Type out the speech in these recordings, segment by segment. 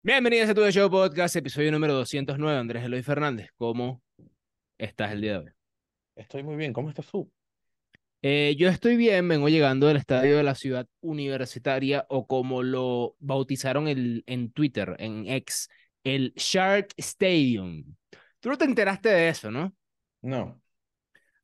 Bienvenidos a Tu Show Podcast, episodio número 209. Andrés Eloy Fernández, ¿cómo estás el día de hoy? Estoy muy bien, ¿cómo estás tú? Eh, yo estoy bien, vengo llegando del estadio de la ciudad universitaria, o como lo bautizaron el, en Twitter, en X, el Shark Stadium. Tú no te enteraste de eso, ¿no? No.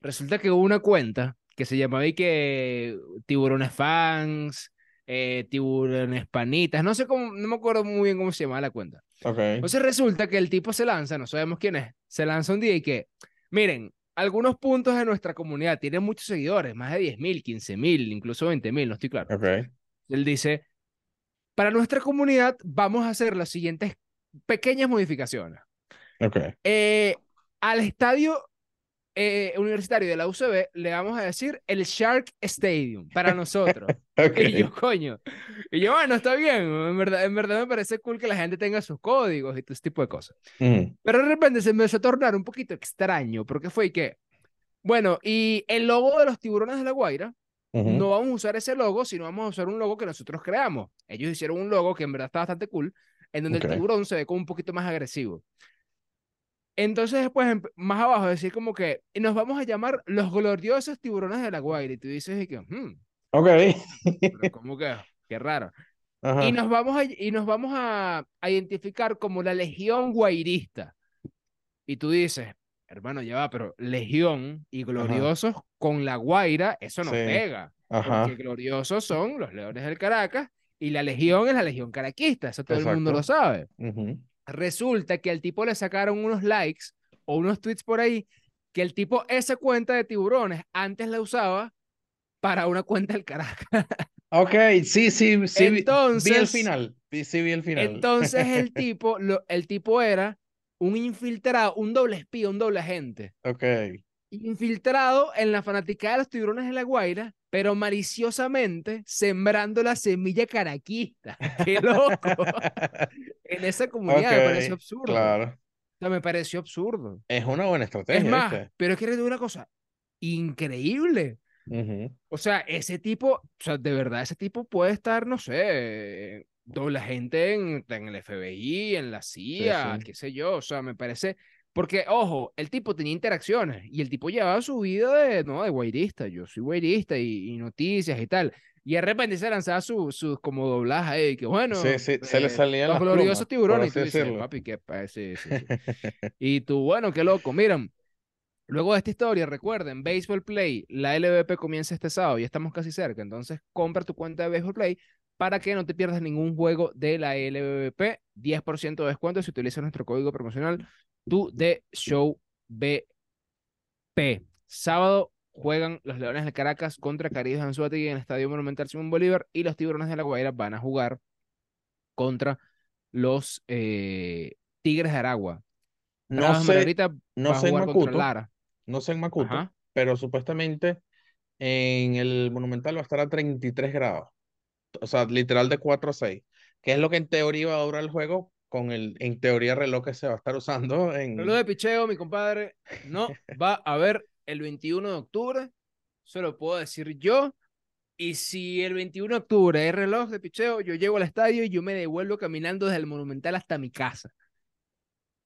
Resulta que hubo una cuenta que se llamaba y que Tiburones Fans, eh, Tiburones Panitas, no sé cómo, no me acuerdo muy bien cómo se llamaba la cuenta. Ok. Entonces resulta que el tipo se lanza, no sabemos quién es, se lanza un día y que, miren, algunos puntos de nuestra comunidad tienen muchos seguidores, más de 10.000, 15.000, incluso 20.000, no estoy claro. Ok. Él dice, para nuestra comunidad vamos a hacer las siguientes pequeñas modificaciones. Ok. Eh, al estadio eh, universitario de la UCB le vamos a decir el Shark Stadium para nosotros. Ok. Y yo, coño. Y yo, bueno, está bien. En verdad, en verdad me parece cool que la gente tenga sus códigos y todo ese tipo de cosas. Mm, Pero de repente se empezó a tornar un poquito extraño, porque fue que, bueno, y el logo de los tiburones de la Guaira, ujú. no vamos a usar ese logo, sino vamos a usar un logo que nosotros creamos. Ellos hicieron un logo que en verdad está bastante cool, en donde Ok. el tiburón se ve como un poquito más agresivo. Entonces después, empe- más abajo, decir como que, nos vamos a llamar los gloriosos tiburones de la Guaira. Y tú dices, y que, "Hmm, Ok. pero ¿cómo que? Qué raro. Ajá. Y nos vamos a, y nos vamos a, a identificar como la Legión Guairista. Y tú dices, hermano, ya va, pero Legión y gloriosos con la Guaira, eso no Sí. pega. Ajá. Porque gloriosos son los Leones del Caracas y la Legión es la Legión Caraquista. Eso todo el mundo lo sabe. Ujú. Resulta que al tipo le sacaron unos likes o unos tweets por ahí que el tipo esa cuenta de tiburones antes la usaba para una cuenta del Caracas. Ok, sí, sí, sí. vi- vi el Entonces- final. Sí, vi el final. Entonces el tipo, lo, el tipo era un infiltrado, un doble espía, un doble agente. Ok. Infiltrado en la fanaticada de los tiburones de la Guaira, pero maliciosamente sembrando la semilla caraquista. ¡Qué loco! En esa comunidad me pareció absurdo. Claro. O sea, me pareció absurdo. Es una buena estrategia, Es más, ¿viste? pero es que una cosa increíble. Ujú. O sea, ese tipo, o sea, de verdad, ese tipo puede estar, no sé, doble agente en, en el FBI, en la CIA, sí. qué sé yo. O sea, me parece. Porque, ojo, el tipo tenía interacciones y el tipo llevaba su vida de, no, de guairista. Yo soy guairista y, y noticias y tal. Y de repente se lanzaba su, como doblaje ahí, que bueno. Sí, sí, se le eh, salían los las gloriosos plumas, tiburones. Y tú dices, papi, qué sí, sí, sí. Y tú, bueno, qué loco. Miren, luego de esta historia, recuerden, Baseball Play, la LVP comienza este sábado, ya estamos casi cerca. Entonces, compra tu cuenta de Baseball Play para que no te pierdas ningún juego de la LVP. 10% de descuento si utilizas nuestro código promocional, tu de Show BP. Sábado juegan los Leones de Caracas contra Caribes Anzuategui en el Estadio Monumental Simón Bolívar y los Tiburones de la Guaira van a jugar contra los eh, Tigres de Aragua. No de sé, no sé Macuto, Lara. no sé en Macuto, Ajá. pero supuestamente en el Monumental va a estar a 33 grados. O sea, literal de 4 a 6. Que es lo que en teoría va a durar el juego con el, en teoría, reloj que se va a estar usando en... Reloj de picheo, mi compadre, no va a haber el 21 de octubre. Eso lo puedo decir yo. Y si el 21 de octubre hay reloj de picheo, yo llego al estadio y yo me devuelvo caminando desde el Monumental hasta mi casa.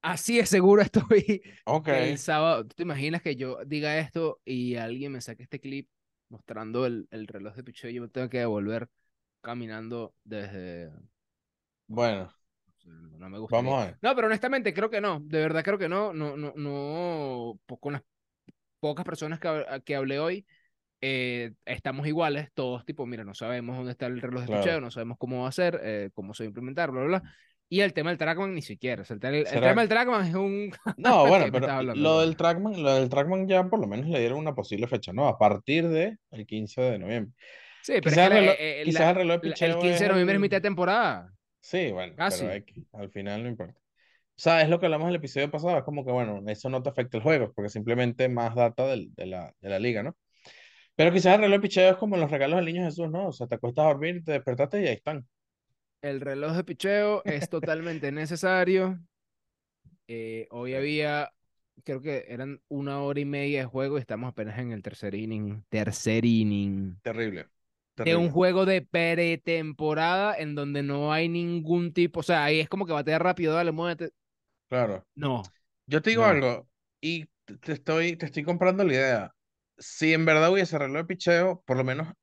Así de seguro estoy Ok. que el sábado. ¿Tú te imaginas que yo diga esto y alguien me saque este clip mostrando el, el reloj de picheo y yo me tengo que devolver caminando desde... Bueno, No me gustaría. vamos a ver. No, pero honestamente creo que no. De verdad creo que no. No, no, no. Con las pocas personas que, que hablé hoy, eh, estamos iguales. Todos, tipo, mira, no sabemos dónde está el reloj de Claro. no sabemos cómo va a ser, eh, cómo se va a implementar, bla, bla, bla. Y el tema del trackman ni siquiera. O sea, el, el ¿Será tema del trackman es un. No, ¿Qué bueno, pero lo del Trackman, lo del Trackman ya por lo menos le dieron una posible fecha, ¿no? A partir de el 15 de noviembre. Sí, pero Quizás el la- reloj, eh, eh, quizás la- el reloj de la- el picheo 15 de noviembre es el- mitad de temporada. Sí, bueno, Casi. pero X, al final no importa. O sea, es lo que hablamos en el episodio pasado, es como que, bueno, eso no te afecta el juego, porque simplemente más data del- de la, de la liga, ¿no? Pero quizás el reloj de picheo es como los regalos del niño Jesús, ¿no? O sea, te acuestas a dormir, te despertaste y ahí están. El reloj de picheo es totalmente necesario. Eh, hoy había, creo que eran una hora y media de juego y estamos apenas en el tercer inning. Tercer inning. Terrible. de un terrible. juego de pretemporada en donde no hay ningún tipo, o sea, ahí es como que batea rápido, dale, muévete. Claro. No, Yo te digo no. algo, y te estoy, te estoy comprando la idea. Si en verdad hubiese reloj de picheo, por lo menos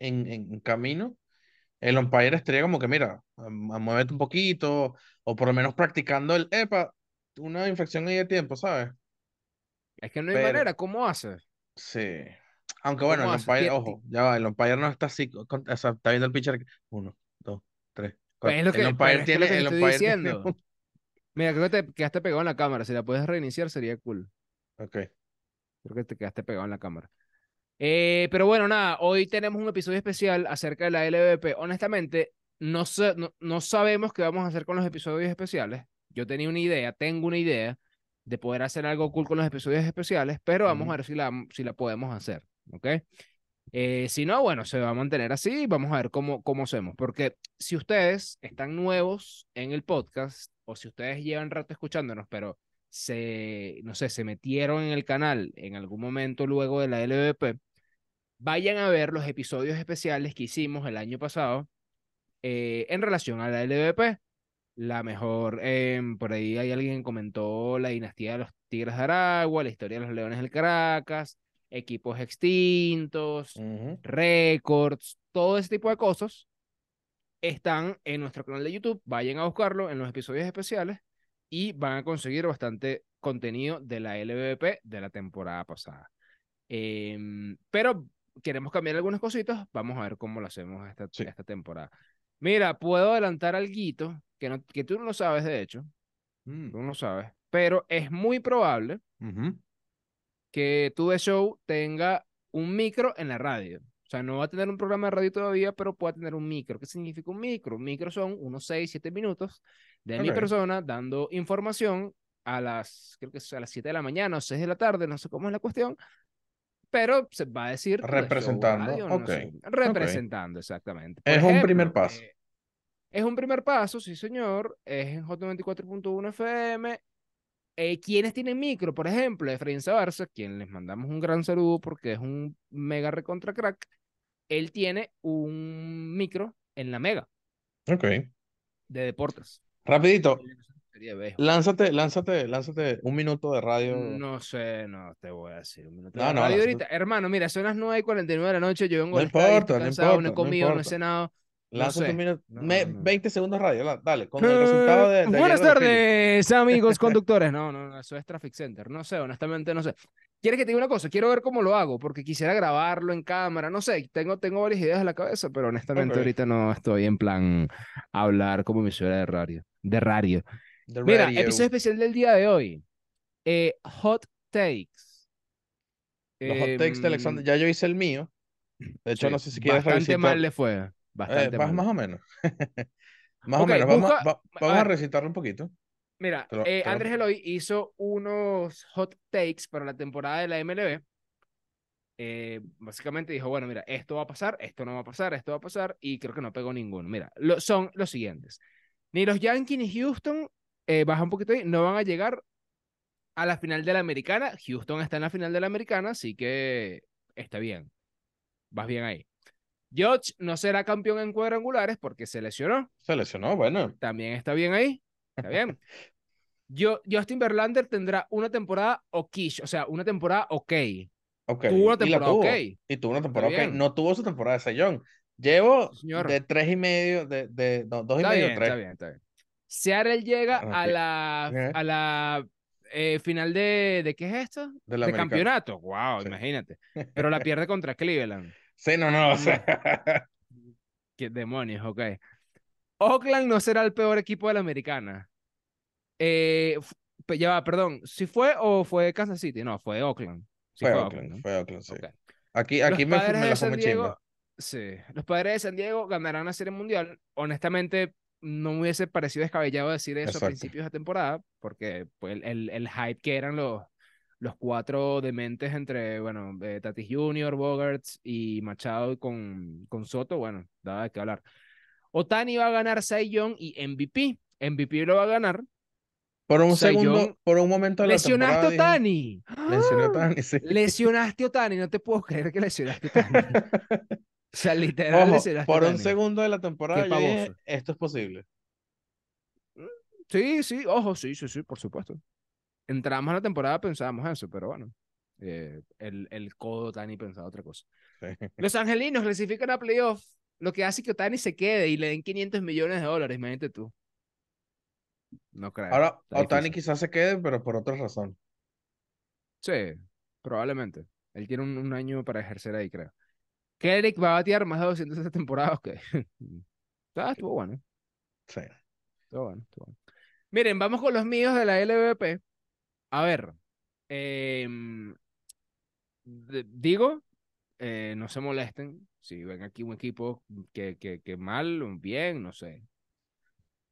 en, en camino, el umpire estaría como que, mira, muévete un poquito, o por lo menos practicando el, epa, una infección ahí de tiempo, ¿sabes? Es que no hay Pero, manera, ¿cómo haces? sí. Aunque bueno, ¿Cómo el umpire, ti- ojo, ya va, el umpire no está así, con- o sea, está viendo el pitcher, uno, dos, tres, Pues cuatro. es lo El que, pero umpire es que es lo que tiene, el umpire tiene diciendo. Mira, creo que te quedaste pegado en la cámara. Si la puedes reiniciar sería cool. Ok, Creo que te quedaste pegado en la cámara. Eh, pero bueno, nada, hoy tenemos un episodio especial acerca de la LVP. Honestamente, no, sé, no, no sabemos qué vamos a hacer con los episodios especiales. Yo tenía una idea, tengo una idea de poder hacer algo cool con los episodios especiales, pero vamos ujú, a ver si la, si la podemos hacer, ¿ok? Eh, si no, bueno, se va a mantener así y vamos a ver cómo, cómo hacemos. Porque si ustedes están nuevos en el podcast o si ustedes llevan rato escuchándonos, pero se, no sé, se metieron en el canal en algún momento luego de la LVP, vayan a ver los episodios especiales que hicimos el año pasado eh, en relación a la LVP. La mejor, em, por ahí hay alguien que comentó la dinastía de los Tigres de Aragua, la historia de los Leones del Caracas, equipos extintos, ujú. récords, todo ese tipo de cosas están en nuestro canal de YouTube. Vayan a buscarlo en los episodios especiales y van a conseguir bastante contenido de la LVP de la temporada pasada. Em, pero queremos cambiar algunas cositas. Vamos a ver cómo lo hacemos esta, Sí. esta temporada. Mira, puedo adelantar algo que, no, que tú no lo sabes, de hecho. Mm, Tú no lo sabes. Pero es muy probable que tu de show tenga un micro en la radio. O sea, no va a tener un programa de radio todavía, pero puede tener un micro. ¿Qué significa un micro? Un micro son unos 6, 7 minutos de mi Ok. persona dando información a las, creo que es a las 7 de la mañana o 6 de la tarde, no sé cómo es la cuestión, pero se va a decir show Representando, radio, no sé, representando exactamente. Por Es un primer ejemplo, paso. eh, es un primer paso, sí señor, es en J94.1 FM. Eh, ¿quiénes tienen micro? Por ejemplo, Efraín Zabarza, quien les mandamos un gran saludo porque es un mega recontra crack. Él tiene un micro en la mega Ok. de deportes. Rapidito, lánzate, lánzate, lánzate un minuto de radio. No sé, no te voy a decir un minuto No, de no, radio lánzate. ahorita. Hermano, mira, son las 9 y 49 de la noche. Yo vengo No importa, no cansado, no he importa, no comido, no he importa. cenado. No Lánzate un minuto, No, me- no. 20 segundos radio, dale, con el resultado de, de Eh, buenas de tardes, amigos conductores. No, no, no, eso es Traffic Center. No sé, honestamente no sé. ¿Quieres que te diga una cosa? Quiero ver cómo lo hago, porque quisiera grabarlo en cámara. No sé, tengo, tengo varias ideas en la cabeza, pero honestamente Ok. ahorita no estoy en plan hablar como emisora de radio. De radio. The Mira, radio. episodio especial del día de hoy. Eh, hot takes. Los hot takes de Alexander. Em, Ya yo hice el mío. De hecho, sí, no sé si quieres bastante revisitar. mal le fue. Eh, Bastante más, mal. más o menos. Más Ok, o menos. Vamos, a- busca- va- a vamos a ver. recitarlo un poquito. Mira, eh, Andrés Eloy hizo unos hot takes para la temporada de la MLB. Eh, básicamente dijo, bueno, mira, esto va a pasar, esto no va a pasar, esto va a pasar, y creo que no pegó ninguno. Mira, lo- son los siguientes. Ni los Yankees ni Houston, eh, baja un poquito ahí, no van a llegar a la final de la Americana. Houston está en la final de la Americana, así que está bien. Vas bien ahí. George no será campeón en cuadrangulares porque se lesionó. Se lesionó, bueno. También está bien ahí. Está bien. Yo, Justin Verlander tendrá una temporada okish, o sea, una temporada ok. Ok. Tuvo una y la temporada tuvo. ok. Y tuvo una temporada ok. No tuvo su temporada de sellón. Llevo señor. de tres y medio, de, de no, dos y medio, bien, tres. está bien, está bien. Seattle llega Bueno, a la, a la eh, final de, ¿de qué es esto? De la de campeonato. Wow, Sí. imagínate. Pero la pierde contra Cleveland. Sí, no, no, o sea. Qué demonios, ok. Oakland no será el peor equipo de la americana. Eh, ya va, perdón. ¿Si fue o fue Kansas City? No, fue Oakland. Sí fue fue Oakland, ¿no? fue Oakland, sí. Ok. Aquí, Los aquí me, me la fue Diego, sí, los padres de San Diego ganarán la Serie Mundial. Honestamente, no me hubiese parecido descabellado decir eso Exacto. a principios de temporada, porque pues, el, el, el hype que eran los, los cuatro dementes entre, bueno, eh, Tatis Jr., Bogarts y Machado con, con Soto, bueno, daba de qué hablar. Otani va a ganar Cy Young y MVP. MVP lo va a ganar. Por un Cy segundo, Young- por un momento de Lesionaste a Otani. dije, Lesioné a Otani, sí. Lesionaste a Otani, no te puedo creer que lesionaste a Otani. O sea, literal, Ojo, por un segundo de la temporada yo dije, esto es posible. Sí, sí, ojo, sí, sí, sí, por supuesto. Entramos a la temporada, pensábamos eso, pero bueno, eh, el, el codo Otani pensaba otra cosa. Sí. Los angelinos clasifican a playoff, lo que hace que Otani se quede y le den 500 millones de dólares, imagínate tú. No creo. Ahora, Otani quizás se quede, pero por otra razón. Sí, probablemente. Él tiene un, un año para ejercer ahí, creo. Kendrick va a batear más de 200 esta temporada, ok. Ah, estuvo bueno, Sí. estuvo bueno, estuvo bueno. Miren, vamos con los míos de la LVP. A ver, em, digo, eh, no se molesten si ven aquí un equipo que, que, que mal o bien, no sé.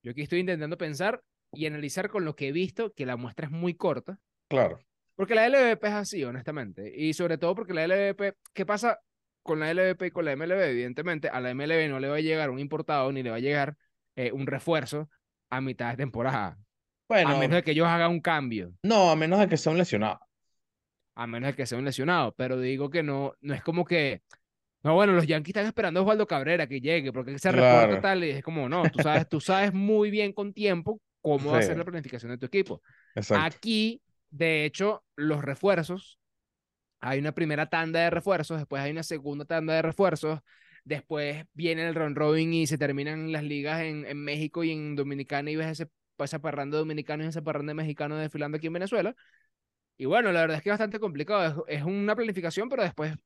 Yo aquí estoy intentando pensar y analizar con lo que he visto, que la muestra es muy corta. Claro. Porque la LVP es así, honestamente. Y sobre todo porque la LVP, ¿qué pasa con la LVP y con la MLB? Evidentemente, a la MLB no le va a llegar un importado ni le va a llegar eh, un refuerzo a mitad de temporada. Bueno, A menos de que ellos hagan un cambio. no, a menos de que sea un lesionado. A menos de que sea un lesionado. Pero digo que no, no es como que. No, bueno, los Yankees están esperando a Osvaldo Cabrera que llegue, porque se reporta Claro. tal, y es como, no, tú sabes, tú sabes muy bien con tiempo cómo va a ser la planificación de tu equipo. Exacto. Aquí, de hecho, los refuerzos, hay una primera tanda de refuerzos, después hay una segunda tanda de refuerzos, después viene el round robin y se terminan las ligas en, en México y en Dominicana y ves ese, esa parranda de dominicanos y esa parranda de mexicanos desfilando aquí en Venezuela. Y bueno, la verdad es que es bastante complicado, es, es una planificación, pero después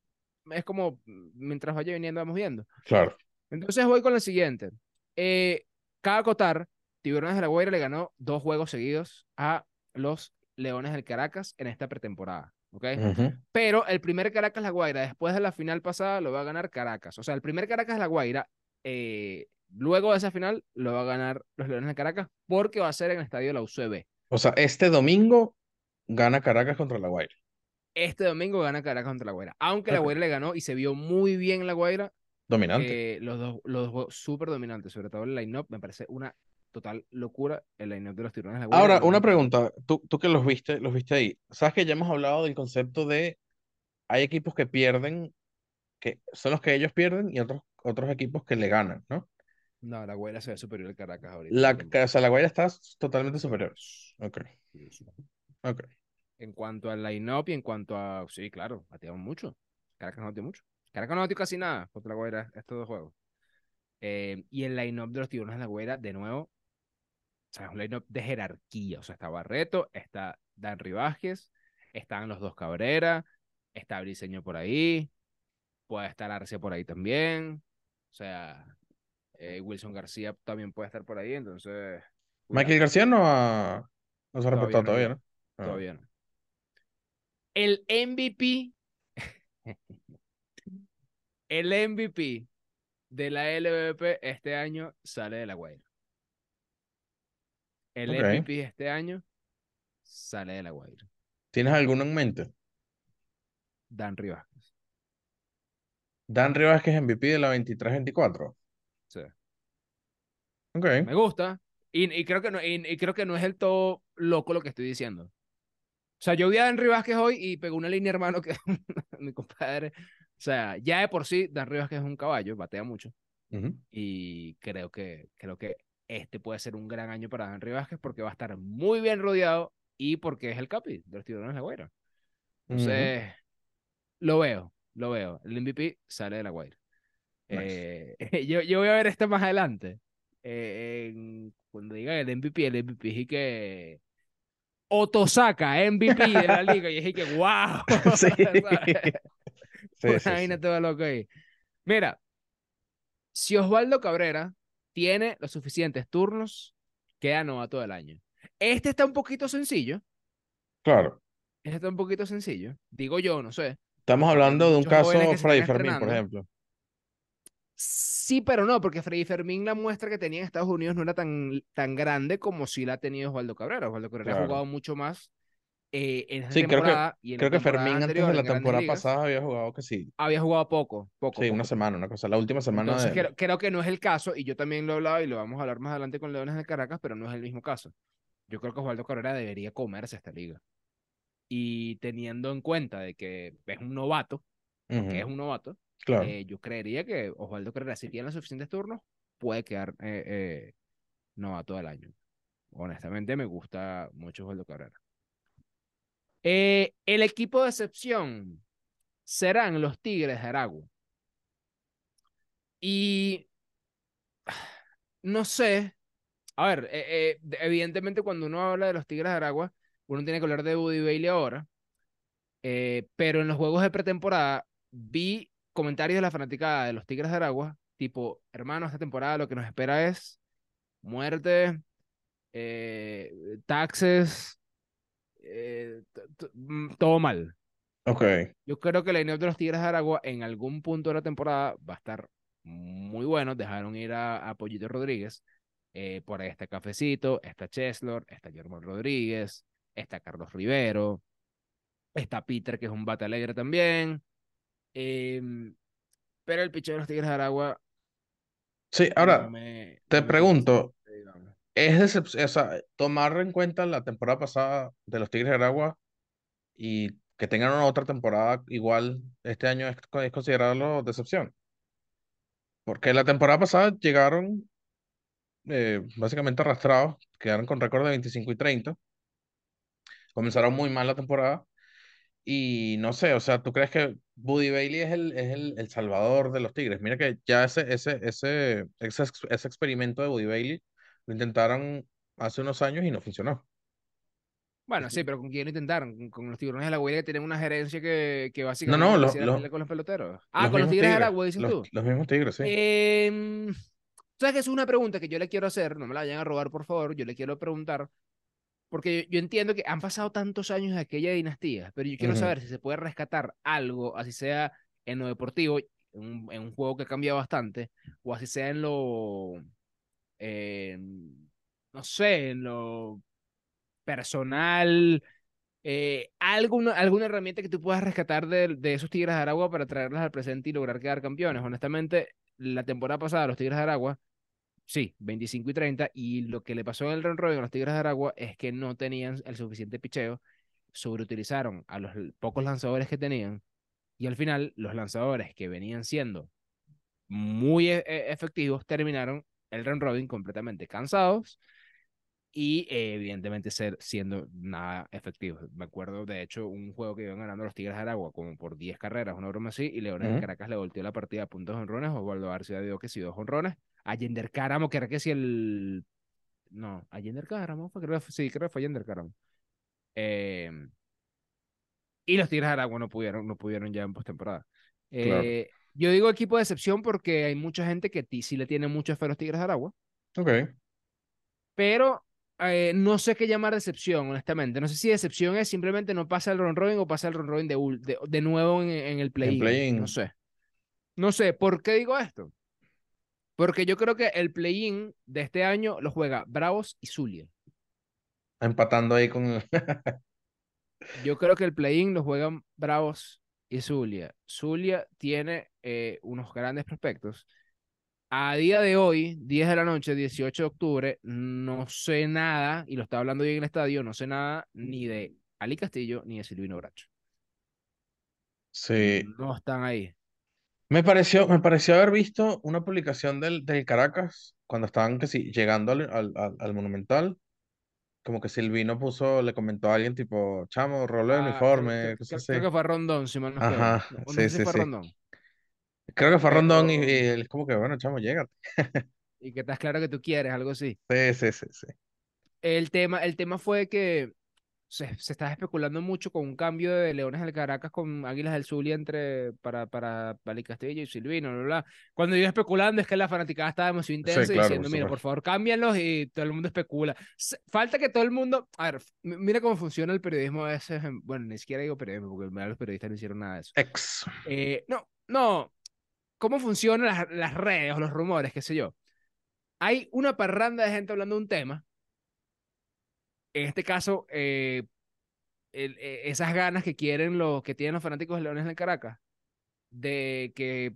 es como mientras vaya viniendo vamos viendo. Claro. Entonces voy con la siguiente. Eh, cada Cotar, Tiburones de la Guaira le ganó dos juegos seguidos a los Leones del Caracas en esta pretemporada. Pero el primer Caracas La Guaira, después de la final pasada, lo va a ganar Caracas. O sea, el primer Caracas La Guaira, eh, luego de esa final, lo va a ganar los Leones de Caracas porque va a ser en el estadio de la UCB. O sea, este domingo gana Caracas contra La Guaira. Este domingo gana Caracas contra La Guaira. Aunque La. Guaira le ganó y se vio muy bien La Guaira, Dominante. Eh, los dos, los dos juegos súper dominantes, sobre todo el line-up, me parece una total locura el line-up de los tiburones de la Guaira. Ahora, una pregunta. Tú, tú que los viste, los viste ahí. Sabes que ya hemos hablado del concepto de hay equipos que pierden, que son los que ellos pierden y otros, otros equipos que le ganan, ¿no? No, la Guaira se ve superior al Caracas ahorita. La, o sea, la Guaira está totalmente superior. Ok, ok. En cuanto al line-up y en cuanto a. Sí, claro, batearon mucho. Caracas no bateó mucho. Caracas no bateó casi nada contra la Guaira estos dos juegos. Eh, y el line-up de los tiburones de la Guaira, de nuevo, o sea, es un line-up de jerarquía. O sea, está Barreto, está Dan Vázquez, están los dos Cabrera, está Briseño por ahí, puede estar Arce por ahí también. O sea, eh, Wilson García también puede estar por ahí, entonces. Michael García no ha, no se ha Todavía reportado no todavía. ¿no? Ah. Todavía no. El MVP. el MVP de la LVP este año sale de la Guaira. El. MVP este año sale de la Guaira. ¿Tienes alguno en mente? Dan Rivas. Dan Rivas, que es MVP de la 23-24. Sí. Ok. Me gusta. Y, y creo que no, y, y creo que no es el todo loco lo que estoy diciendo. O sea, yo vi a Dan Vázquez hoy y pegó una línea, hermano, que mi compadre. O sea, ya de por sí, Dan Vázquez es un caballo, batea mucho. Ujú. Y creo que, creo que este puede ser un gran año para Dan Vázquez porque va a estar muy bien rodeado y porque es el capi de los tiburones de la Guaira. Entonces, lo veo, lo veo. El MVP sale de la Guaira. Nice. Eh, yo, yo voy a ver esto más adelante. Eh, en- cuando diga el MVP, el MVP es que Otosaka, MVP de la liga. Y es y que, wow. Sí. ¿sabes? Sí, Una sí, sí. vaina toda loca ahí. Mira, si Osvaldo Cabrera tiene los suficientes turnos, queda novato del año. Este está un poquito sencillo. Claro. Este está un poquito sencillo. Digo yo, no sé. Estamos hablando de un caso están Fermín, por ejemplo. Sí, pero no, porque Freddy Fermín la muestra que tenía en Estados Unidos no era tan, tan grande como si la ha tenido Osvaldo Cabrera. Osvaldo Cabrera ha Claro. jugado mucho más eh, en esta Sí, creo que- temporada y en Creo que temporada Fermín antes de la temporada Ligas, pasada había jugado que sí. había jugado poco, poco, Sí, poco, una semana, una cosa. La última semana Entonces de... creo, creo que no es el caso, y yo también lo he hablado y lo vamos a hablar más adelante con Leones de Caracas, pero no es el mismo caso. Yo creo que Osvaldo Cabrera debería comerse esta liga. Y teniendo en cuenta de que es un novato, Ujú. que es un novato, Eh, yo creería que Osvaldo Carrera, si tiene los suficientes turnos, puede quedar eh, eh, novato del año. Honestamente, me gusta mucho Osvaldo Carrera. Eh, el equipo de excepción serán los Tigres de Aragua. Y no sé, a ver, evidentemente cuando uno habla de los Tigres de Aragua, uno tiene que hablar de Woody Bailey ahora, pero en los juegos de pretemporada vi comentarios de la fanaticada de los Tigres de Aragua, tipo, hermano, esta temporada lo que nos espera es muerte, eh, taxes, eh, mm, todo mal. Ok. Yo creo que el line de los Tigres de Aragua en algún punto de la temporada va a estar muy bueno. Dejaron ir a, a Pollito Rodríguez. Eh, por ahí está Cafecito, está Cheslor, está Germán Rodríguez, está Carlos Rivero, está Peter, que es un bate alegre también. Em, pero el picheo de los Tigres de Aragua Sí, no ahora me, te no pregunto, es o sea, tomar en cuenta la temporada pasada de los Tigres de Aragua y que tengan una otra temporada igual este año es, es considerarlo decepción. Porque la temporada pasada llegaron eh, básicamente arrastrados, quedaron con récord de 25 y 30. Comenzaron muy mal la temporada y no sé, o sea, ¿tú crees que Buddy Bailey es el, es el, el salvador de los Tigres? Mira que ya ese, ese, ese, ese, ese experimento de Buddy Bailey lo intentaron hace unos años y no funcionó. Bueno, sí, pero ¿con quién lo intentaron? Con, los tiburones de la huella que tienen una gerencia que, que No, básicamente no, los, los, pelear con los peloteros. Ah, los con los tigres de Aragua, dices los, tú. los mismos Tigres, sí. Em, ¿sabes que es una pregunta que yo le quiero hacer? No me la vayan a robar, por favor. Yo le quiero preguntar. Porque yo, entiendo que han pasado tantos años de aquella dinastía, pero yo quiero saber si se puede rescatar algo, así sea en lo deportivo, en un, en un juego que ha cambiado bastante, o así sea en lo. no sé, en lo personal, eh, alguna, alguna herramienta que tú puedas rescatar de, de esos Tigres de Aragua para traerlas al presente y lograr quedar campeones. Honestamente, la temporada pasada los Tigres de Aragua, sí, 25 y 30, y lo que le pasó en el run robin a los Tigres de Aragua es que no tenían el suficiente picheo, sobreutilizaron a los pocos lanzadores que tenían, y al final los lanzadores que venían siendo muy e- e- efectivos terminaron el run robin completamente cansados y eh, evidentemente ser, siendo nada efectivo. Me acuerdo, de hecho, un juego que iban ganando los Tigres de Aragua como por 10 carreras, una broma así, y Leones de. Caracas le volteó la partida a puntos honrones, Osvaldo García dio que sí dos honrones, a Yender Cáramo, que era que si el... No, a Yender Cáramo, fue, creo sí, creo que fue Yender Cáramo. Eh, y los Tigres de Aragua no pudieron, no pudieron ya en postemporada. Claro. Eh, yo digo equipo de excepción porque hay mucha gente que sí le tiene mucho fe a los Tigres de Aragua Ok. pero eh, no sé qué llamar decepción, honestamente. No sé si decepción es simplemente no pasa el run robin o pasa el run robin de, de, de nuevo en, en el play-in. No sé. No sé, ¿por qué digo esto? Porque yo creo que el play-in de este año lo juega Bravos y Zulia. Empatando ahí con. Yo creo que el play-in lo juegan Bravos y Zulia. Zulia tiene eh, unos grandes prospectos. A día de hoy, 10 de la noche, 18 de octubre, no sé nada, y lo estaba hablando hoy en el estadio, no sé nada ni de Ali Castillo ni de Silvino Bracho. Sí. No están ahí. Me pareció, me pareció haber visto una publicación del, del Caracas cuando estaban que sí, llegando al, al, al- al Monumental. Como que Silvino puso, le comentó a alguien tipo, chamo, rolo de Ah, creo, uniforme, creo- cosas creo así. que fue Rondón, si mal no estoy. Ajá, No, no sí, sé si sí, fue a sí. Rondón, Creo que fue Rondón y, y pero él es como que, bueno, chamo, llégate. y que estás claro que tú quieres, algo así. Sí, sí, sí, sí. El tema, el tema fue que se, se estaba especulando mucho con un cambio de Leones del Caracas con Águilas del Zulia entre para, para Pali Castillo y Silvino, bla, bla. Cuando yo especulando es que la fanaticada estaba demasiado Sí, intensa claro, diciendo, por mira, por favor, cámbianlos y todo el mundo especula. Falta que todo el mundo, a ver, mira cómo funciona el periodismo a veces, en- bueno, ni siquiera digo periodismo porque los periodistas no hicieron nada de eso. Ex. Eh, no, no, cómo funcionan las, las redes o los rumores, qué sé yo. Hay una parranda de gente hablando de un tema, en este caso, eh, el- eh, esas ganas que quieren los que tienen los fanáticos de Leones del Caracas de que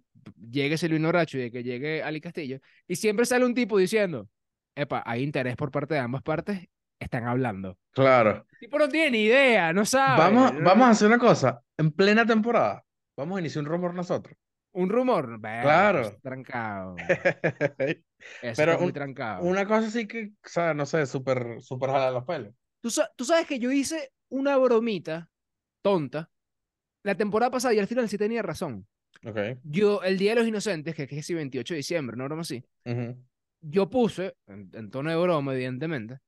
llegue Silvino Racho y de que llegue Ali Castillo y siempre sale un tipo diciendo epa hay interés por parte de ambas partes están hablando Claro. el tipo no tiene ni idea no sabe Vamos, no- vamos a hacer una cosa. En plena temporada, vamos a iniciar un rumor nosotros. Un rumor, Claro. trancado. Eso Pero muy un- trancado. Una cosa sí que, o sea, no sé, súper, súper jala los pelos. Tú, sa- tú sabes que yo hice una bromita tonta la temporada pasada y al final sí tenía razón. Ok. Yo, el Día de los Inocentes, que, que es el 28 de diciembre, no broma así, Ujú. yo puse, en, en tono de broma, evidentemente,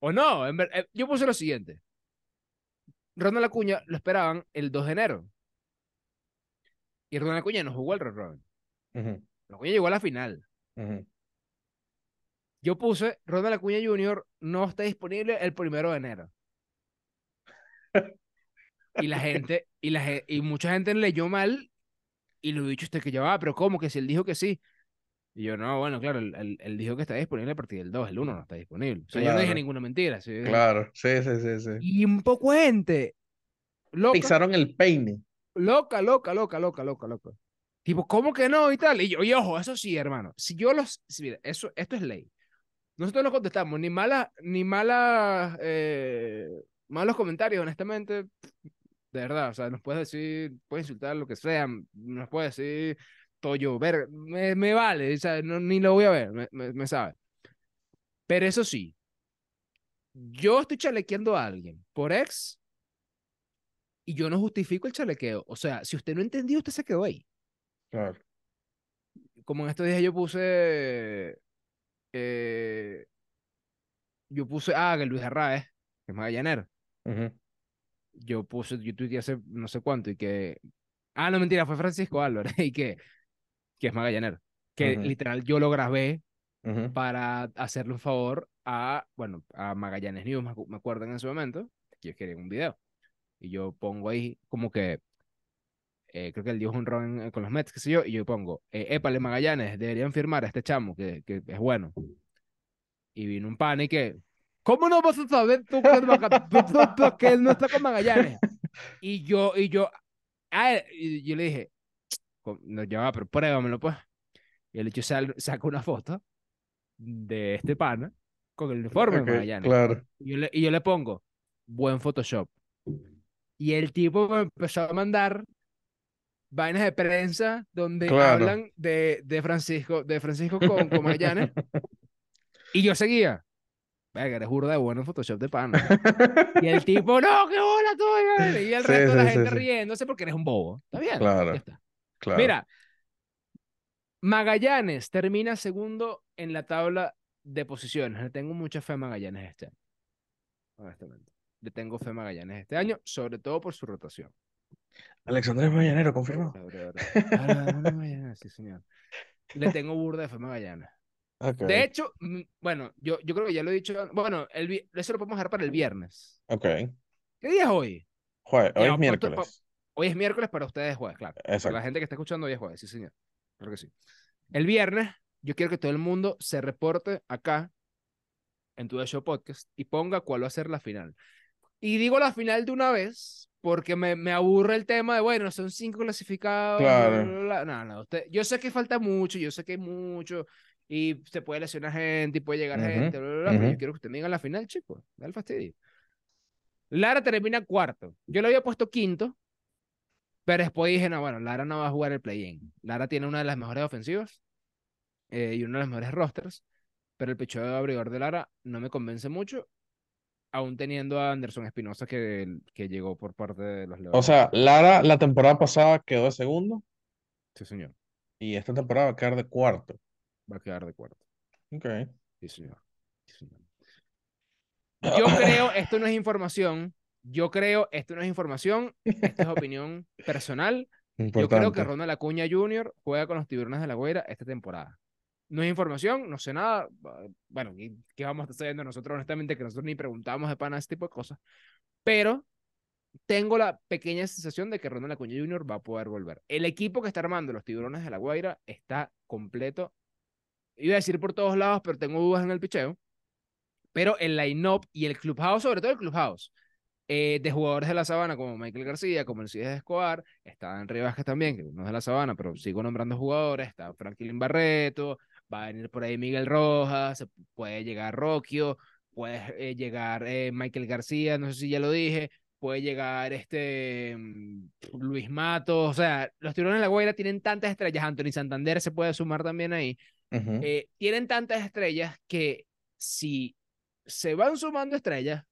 o no, en ver- eh, yo puse lo siguiente. Ronald Acuña lo esperaban el 2 de enero. Y Ronald Acuña no jugó el Red Robin. Ujú. Ronald Acuña llegó a la final. Yo puse Ronald Acuña Jr. no está disponible el primero de enero. Y la gente, y la y mucha gente leyó mal y lo dicho usted que ya va, pero ¿cómo? Que si él dijo que sí. Y yo, no, bueno, claro, él, él- él dijo que está disponible a partir del 2, el 1 no está disponible. O sea, yo no dije ninguna mentira. ¿sí? Claro, sí, sí, sí, sí. Y un poco de gente. Loca, Pisaron el peine. loca, loca, loca, loca, loca, loca. Tipo, ¿cómo que no? Y tal. Y yo, y ojo, eso sí, hermano. Si yo los. si mira, eso, esto es ley. Nosotros no contestamos ni malas, ni malas, eh, malos comentarios, honestamente. De verdad, o sea, nos puedes decir, puedes insultar lo que sea, nos puedes decir todo yo, ver, me, me vale, o sea, no, ni lo voy a ver, me, me, me sabe. Pero eso sí, yo estoy chalequeando a alguien por ex y yo no justifico el chalequeo. O sea, si usted no entendió, usted se quedó ahí. Claro. Como en estos días yo puse, eh, yo puse, ah, que Luis Arraez, que es magallanero. Ujú. yo puse, yo tuiteé hace no sé cuánto y que, ah, no mentira, fue Francisco Álvarez y que, que es magallanero, que Ujú. literal yo lo grabé Ujú. para hacerle un favor a, bueno, a Magallanes News, me acu- me acuerdo en ese momento, que ellos querían un video. Y yo pongo ahí como que, eh, creo que él dio un ron en- con los Mets, qué sé yo, y yo pongo, eh, épale Magallanes, deberían firmar a este chamo, que, que es bueno. Y vino un pan y que, ¿cómo no vas a saber tú que, él no está con Magallanes? Y yo, y yo, ah, y yo le dije, "Co- no, ya va, pero pruébamelo pues. Y el hecho saca una foto de este pana con el uniforme Ok, de Magallanes. claro. Y yo, le, y yo le pongo, buen Photoshop. Y el tipo me empezó a mandar vainas de prensa donde Claro. hablan de, de Francisco, de Francisco con, con Magallanes. y yo seguía. Verga, eres burda de bueno en Photoshop de pana. Y el tipo, no, qué bola tuya. Y el Sí, resto de la sí, sí, gente sí. riéndose porque eres un bobo. Está bien. Claro, ya está. Claro. Mira, Magallanes termina segundo en la tabla de posiciones. Le tengo mucha fe a Magallanes este año. Honestamente. Le tengo fe a Magallanes este año, sobre todo por su rotación. Alexandre Mayanero, confirmado. Ah, no, no, Magallanes, sí, señor. Le tengo burda de fe Magallanes. De hecho, mm, bueno, yo, yo creo que ya lo he dicho. Bueno, el, eso lo podemos dejar para el viernes. Ok. ¿Qué día es hoy? Jue- hoy es miércoles. Hoy es miércoles, para ustedes es jueves, claro. Para Exacto. la gente que está escuchando hoy es jueves, sí, señor. Claro que sí. El viernes, yo quiero que todo el mundo se reporte acá en tu Show Podcast y ponga cuál va a ser la final. Y digo la final de una vez porque me, me aburre el tema de, bueno, son cinco clasificados. bla, Claro. bla, bla. No, no, usted, yo sé que falta mucho, yo sé que hay mucho y se puede lesionar gente y puede llegar Ujú, gente, bla, bla, bla, pero yo quiero que usted me diga la final, chicos. Da el fastidio. Lara termina cuarto. Yo le había puesto quinto, pero después dije, no, bueno, Lara no va a jugar el play-in. Lara tiene una de las mejores ofensivas eh, y uno de los mejores rosters, pero el pecho de abridor de Lara no me convence mucho, aún teniendo a Anderson Espinosa que, que llegó por parte de los Leones. O sea, Lara la temporada pasada quedó de segundo sí, señor. y esta temporada va a quedar de cuarto. Va a quedar de cuarto. Ok. Sí, señor. Sí, señor. Yo creo, esto no es información, yo creo, esto no es información, esto es opinión personal. Yo creo que. Ronald Acuña Jr. juega con los Tiburones de la Guaira esta temporada. No es información, no sé nada. Bueno, ¿y ¿qué vamos a estar sabiendo nosotros, honestamente? Que nosotros ni preguntamos de pana ese tipo de cosas. Pero tengo la pequeña sensación de que Ronald Acuña Jr. va a poder volver. El equipo que está armando los Tiburones de la Guaira está completo. Iba a decir por todos lados, pero tengo dudas en el picheo. Pero el line-up y el clubhouse, sobre todo el clubhouse, eh, de jugadores de la sabana como Michael García, como el Cides Escobar, está Henry Vázquez también, que no es de la sabana, pero sigo nombrando jugadores, está Franklin Barreto, va a venir por ahí Miguel Rojas, se puede llegar Roquio, puede eh, llegar eh, Michael García, no sé si ya lo dije, puede llegar este mm, Luis Matos, o sea, los tiburones de la Guaira tienen tantas estrellas, Anthony Santander se puede sumar también ahí, Ujú. eh, tienen tantas estrellas que si se van sumando estrellas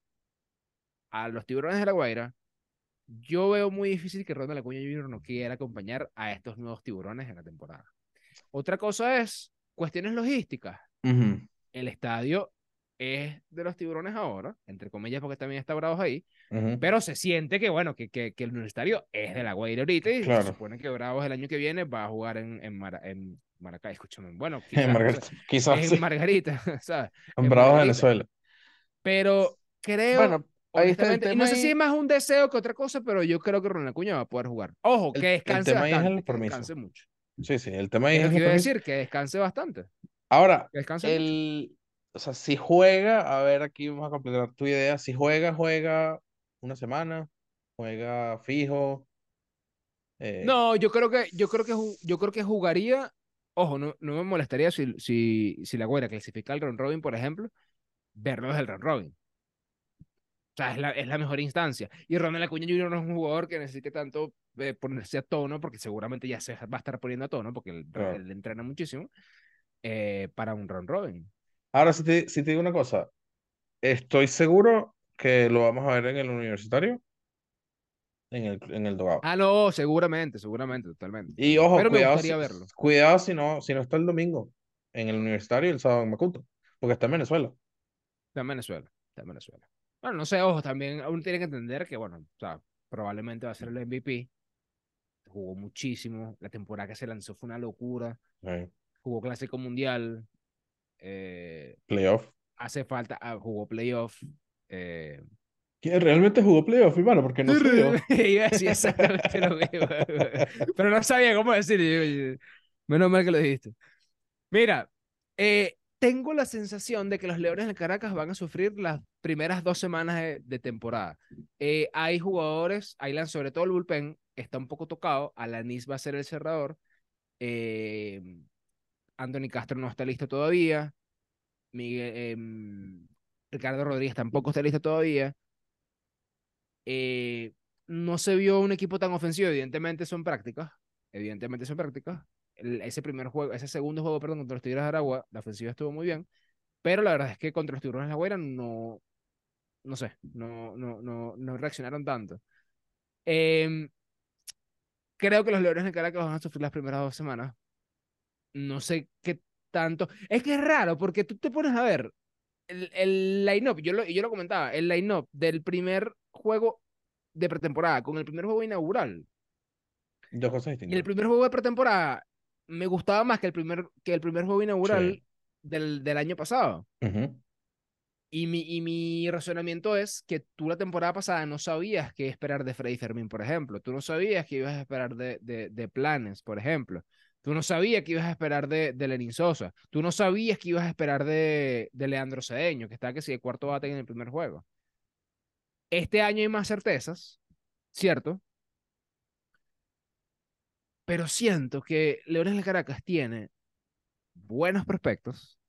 a los tiburones de la Guaira, yo veo muy difícil que Ronald Acuña Jr. no quiera acompañar a estos nuevos tiburones en la temporada. Otra cosa es cuestiones logísticas. Ujú. El estadio es de los tiburones ahora, entre comillas, porque también está Bravos ahí, Ujú. pero se siente que, bueno, que, que, que el universitario es de la Guaira ahorita y Claro. se supone que Bravos el año que viene va a jugar en, en, Mara- en Maracay, escúchame, bueno, En quizás, sé, Margarita. Quizás es sí. en Margarita, ¿sabes? En en Bravos, Margarita. Venezuela. Pero creo, Bueno, ahí está el honestamente, y tema no sé si es más un deseo que otra cosa, pero yo creo que Ronald Acuña va a poder jugar. Ojo, El- que el descanse tema ahí es el bastante, que permiso. descanse mucho. Sí, sí, el tema Es es permiso. decir, que descanse bastante. Ahora, mucho. el, o sea, si juega, a ver, aquí vamos a completar tu idea. Si juega, juega una semana, juega fijo. eh, No, yo creo que, yo creo que, yo creo que jugaría. Ojo, no, no me molestaría si, si, si la Guaira clasifica al round robin, por ejemplo, verlo desde el round robin. O sea, es la, es la mejor instancia. Y Ronald Acuña Jr. no es un jugador que necesite tanto eh, ponerse a tono, porque seguramente ya se va a estar poniendo a tono, porque él, Claro. él entrena muchísimo, eh, para un round robin. Ahora, si te, si te digo una cosa, estoy seguro que lo vamos a ver en el universitario, en el, en el Dogado. Ah, no, seguramente, seguramente, totalmente. Y ojo, Pero cuidado, si, verlo. cuidado si no, si no está el domingo en el universitario y el sábado en Macuto, porque está en Venezuela. Está en Venezuela, está en Venezuela. Bueno, no sé, ojo, también uno tiene que entender que, bueno, o sea, probablemente va a ser el MVP. Jugó muchísimo. La temporada que se lanzó fue una locura. Jugó Clásico Mundial. eh, playoff. hace falta, ah, jugó playoff. eh, Que realmente jugó playoff, hermano, porque no. Iba a decir exactamente lo mismo. Pero no sabía cómo decir. Menos mal que lo dijiste. Mira, eh, tengo la sensación de que los Leones de Caracas van a sufrir las primeras dos semanas de, de temporada. Eh, hay jugadores, Aylan, sobre todo el bullpen, está un poco tocado. Alanis va a ser el cerrador. Eh, Anthony Castro no está listo todavía. Em, Ricardo Rodríguez tampoco está listo todavía. Eh, no se vio un equipo tan ofensivo, evidentemente son prácticas, evidentemente son prácticas. Ese primer juego, ese segundo juego, perdón, contra los Tigres de Aragua, la ofensiva estuvo muy bien, pero la verdad es que contra los Tiburones de la Guaira no, no sé, no, no, no, no reaccionaron tanto. Em, creo que los Leones de Caracas van a sufrir las primeras dos semanas. No sé qué tanto. Es que es raro, porque tú te pones a ver el, el line-up, yo lo, yo lo comentaba, el line-up del primer juego de pretemporada con el primer juego inaugural. Dos cosas Y el distintas. primer juego de pretemporada me gustaba más que el primer, que el primer juego inaugural Sí. del, del año pasado. Ujú. Y mi, y mi razonamiento es que tú la temporada pasada no sabías qué esperar de Freddy Fermín, por ejemplo. Tú no sabías qué ibas a esperar de, de, de Planes, por ejemplo. Tú no sabías qué ibas a esperar de, de Lenin Sosa. Tú no sabías qué ibas a esperar de, de Leandro Cedeño, que está que si el cuarto bate en el primer juego. Este año hay más certezas, ¿cierto? Pero siento que Leones de Caracas tiene buenos prospectos,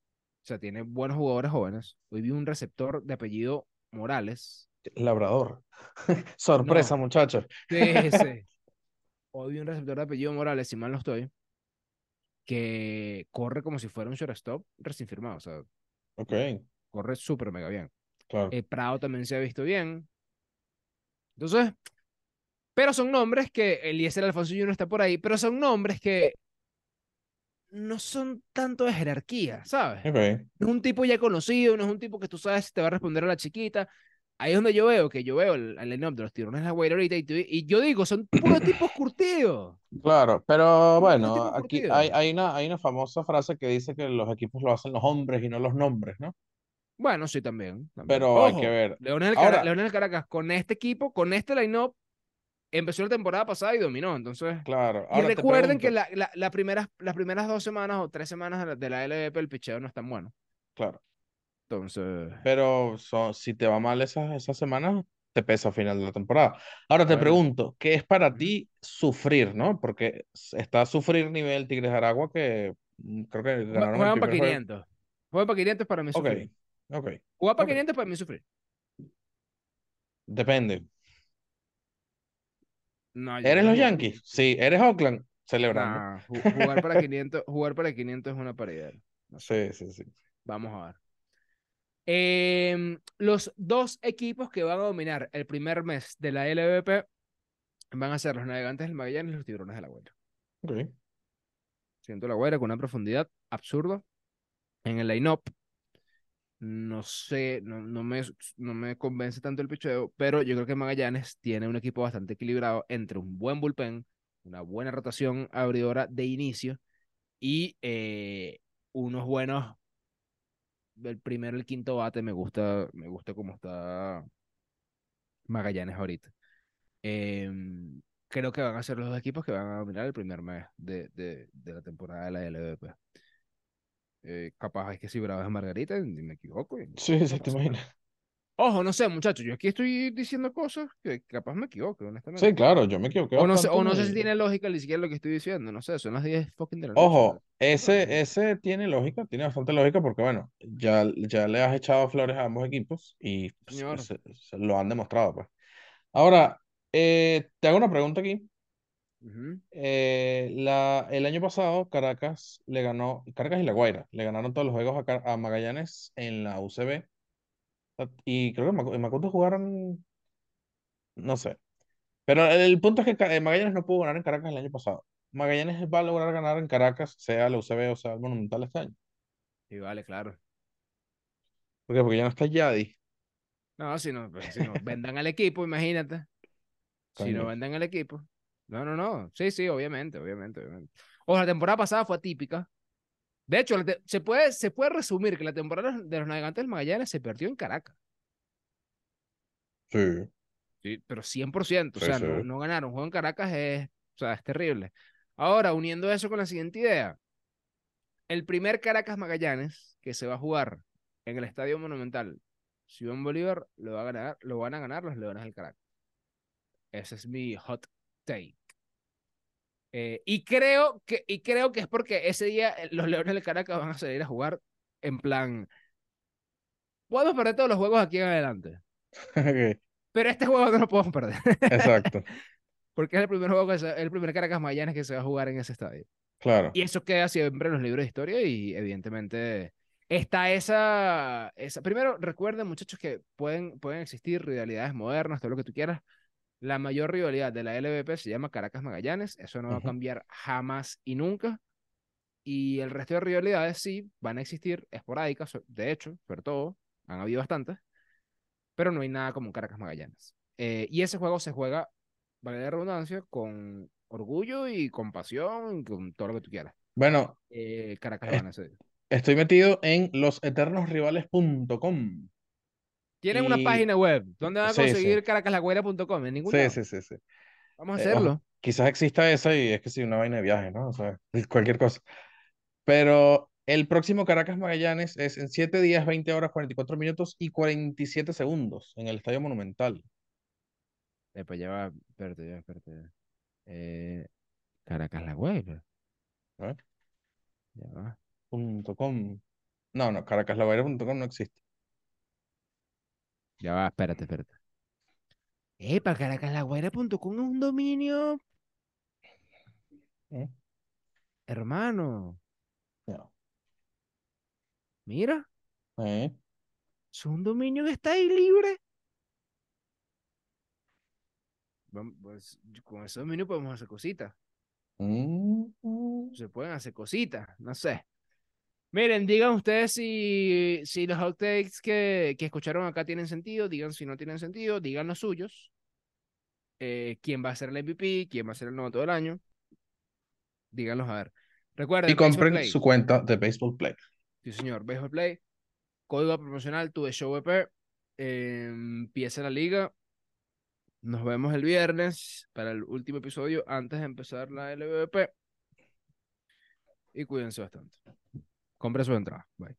o sea, tiene buenos jugadores jóvenes. Hoy vi un receptor de apellido Morales. Labrador. Sorpresa, No. muchachos. Sí, sí. Hoy vi un receptor de apellido Morales, si mal no estoy, que corre como si fuera un shortstop recién firmado. O sea, Ok, corre súper mega bien. claro. Eh, Prado también se ha visto bien. Entonces, pero son nombres que Eliezer Alfonso Jr. está por ahí, pero son nombres que no son tanto de jerarquía, ¿sabes? Ok. No es un tipo ya conocido, no es un tipo que tú sabes si te va a responder a la chiquita. Ahí es donde yo veo que yo veo el, el line-up de los tirones de la Guaira ahorita y, y yo digo, son puros tipos curtidos. Claro, pero bueno, aquí hay, hay una, hay una famosa frase que dice que los equipos lo hacen los hombres y no los nombres, ¿no? Bueno, sí, también. también. Pero hay Ojo, que ver. Leones del, Ahora- del Caracas, con este equipo, con este line-up, empezó la temporada pasada y dominó. Entonces, Claro. y Ahora recuerden que la, la- la primeras, las primeras dos semanas o tres semanas de la, LVP, el picheo no es tan bueno. Claro. Entonces, Pero son- si te va mal esas, esas semanas, te pesa a final de la temporada. Ahora te Bueno. pregunto, ¿qué es para ti sufrir, no? Porque está a sufrir nivel Tigres de Aragua que mm, creo que ganaron juegan para primer juego. 500. Juegan para 500 para mí sufrir. ok. Jugar para ok. 500 para mí sufrir. Depende. No, ¿Eres no los Yankees? Sí. ¿Eres Oakland? Celebrando. Nah, jugar para 500, jugar para 500 es una paridad. Sí, sí, sí. Vamos a ver. Em, los dos equipos que van a dominar el primer mes de la LVP van a ser los Navegantes del Magallanes y los Tiburones de la Guaira. Ok. Siento la Guaira con una profundidad absurda en el line-up. No sé, no, no me, no me convence tanto el picheo, pero yo creo que Magallanes tiene un equipo bastante equilibrado entre un buen bullpen, una buena rotación abridora de inicio y eh, unos buenos. El primero, el quinto bate, me gusta, me gusta cómo está Magallanes ahorita. Em, creo que van a ser los dos equipos que van a dominar el primer mes de, de, de la temporada de la LVP. Eh, capaz es que si Bravos es Margarita, me equivoco. y Sí, sí, te imaginas. Ojo, no sé, muchachos, yo aquí estoy diciendo cosas que capaz me equivoco, honestamente. Sí, claro, yo me equivoqué O no sé, o no sé si tiene lógica ni siquiera lo que estoy diciendo, no sé, son las 10 fucking de la noche. Ojo, ese, ese tiene lógica, tiene bastante lógica porque, bueno, ya, ya le has echado flores a ambos equipos y pues, se- se lo han demostrado, pues. Ahora, eh, te hago una pregunta aquí. Eh, la, el año pasado, Caracas le ganó, Caracas y La Guaira, le ganaron todos los juegos a, a Magallanes en la UCB. Y creo que en Macuto jugaron, no sé. Pero el, punto es que eh, Magallanes no pudo ganar en Caracas el año pasado. Magallanes va a lograr ganar en Caracas, sea la UCB o sea el Monumental este año. Y vale, claro. ¿Por qué? Porque ya no está Yadi. No, si no, pues, si no vendan al equipo, imagínate. Si no Coño. venden al equipo. No, no, no. Sí, sí, obviamente, obviamente, obviamente. Ojo, la temporada pasada fue atípica. De hecho, se puede, se puede resumir que la temporada de los Navegantes del Magallanes se perdió en Caracas. Sí. Sí, pero 100%. O sea, sí. no, no ganaron. Juego en Caracas es, o sea, es terrible. Ahora, uniendo eso con la siguiente idea. El primer Caracas Magallanes que se va a jugar en el Estadio Monumental Simón Bolívar lo, va a ganar, lo van a ganar los Leones del Caracas. Ese es mi hot take. Eh, y, creo que, y creo que es porque ese día eh, los Leones del Caracas van a salir a jugar en plan. Podemos perder todos los juegos aquí en adelante. Ok, Pero este juego no lo podemos perder. Exacto, Porque es el primer juego que se- el primer Caracas Magallanes que se va a jugar en ese estadio. claro. Y eso queda siempre en los libros de historia y evidentemente está esa, esa... Primero, recuerden muchachos que pueden, pueden existir rivalidades modernas, todo lo que tú quieras. La mayor rivalidad de la LVP se llama Caracas Magallanes, eso no va a cambiar jamás y nunca. Y el resto de rivalidades sí van a existir esporádicas, de hecho, sobre todo, han habido bastantes, pero no hay nada como un Caracas Magallanes. Eh, y ese juego se juega, vale la redundancia, con orgullo y con pasión, y con todo lo que tú quieras. Bueno, Eh, Caracas Eh, hacer. estoy metido en loseternosrivales.com. Tienen una página web. ¿Dónde van a Sí, sí. conseguir caracaslagüera.com? En ningún Sí, lado. sí, sí, sí. Vamos a Eh, hacerlo. quizás exista esa y es que sí, una vaina de viaje, ¿no? O sea, cualquier cosa. Pero el próximo Caracas Magallanes es en 7 días, 20 horas, 44 minutos y 47 segundos en el Estadio Monumental. Epa, ya va. Espérate, ya, espérate. Eh, Caracas la web. A ver. Ya va. Punto com. No, no, caracaslavaira.com no existe. Ya va, espérate, espérate. Epa, caracaslagüera.com es un dominio, ¿Eh? hermano. No. Mira, ¿Eh? es un dominio que está ahí libre. Vam- pues, con ese dominio podemos hacer cositas. Mm, mm. se pueden hacer cositas, no sé. Miren, digan ustedes si, si los outtakes que, que escucharon acá tienen sentido, digan si no tienen sentido, digan los suyos. Eh, ¿Quién va a ser el MVP? ¿Quién va a ser el novato del año? Díganlos a ver. Recuerden, Y compren su cuenta de Baseball Play. Sí, señor. Baseball Play. Código promocional tu Show EP. Eh, empieza la liga. Nos vemos el viernes para el último episodio antes de empezar la LVP. Y cuídense bastante. Compre su entrada. Bye.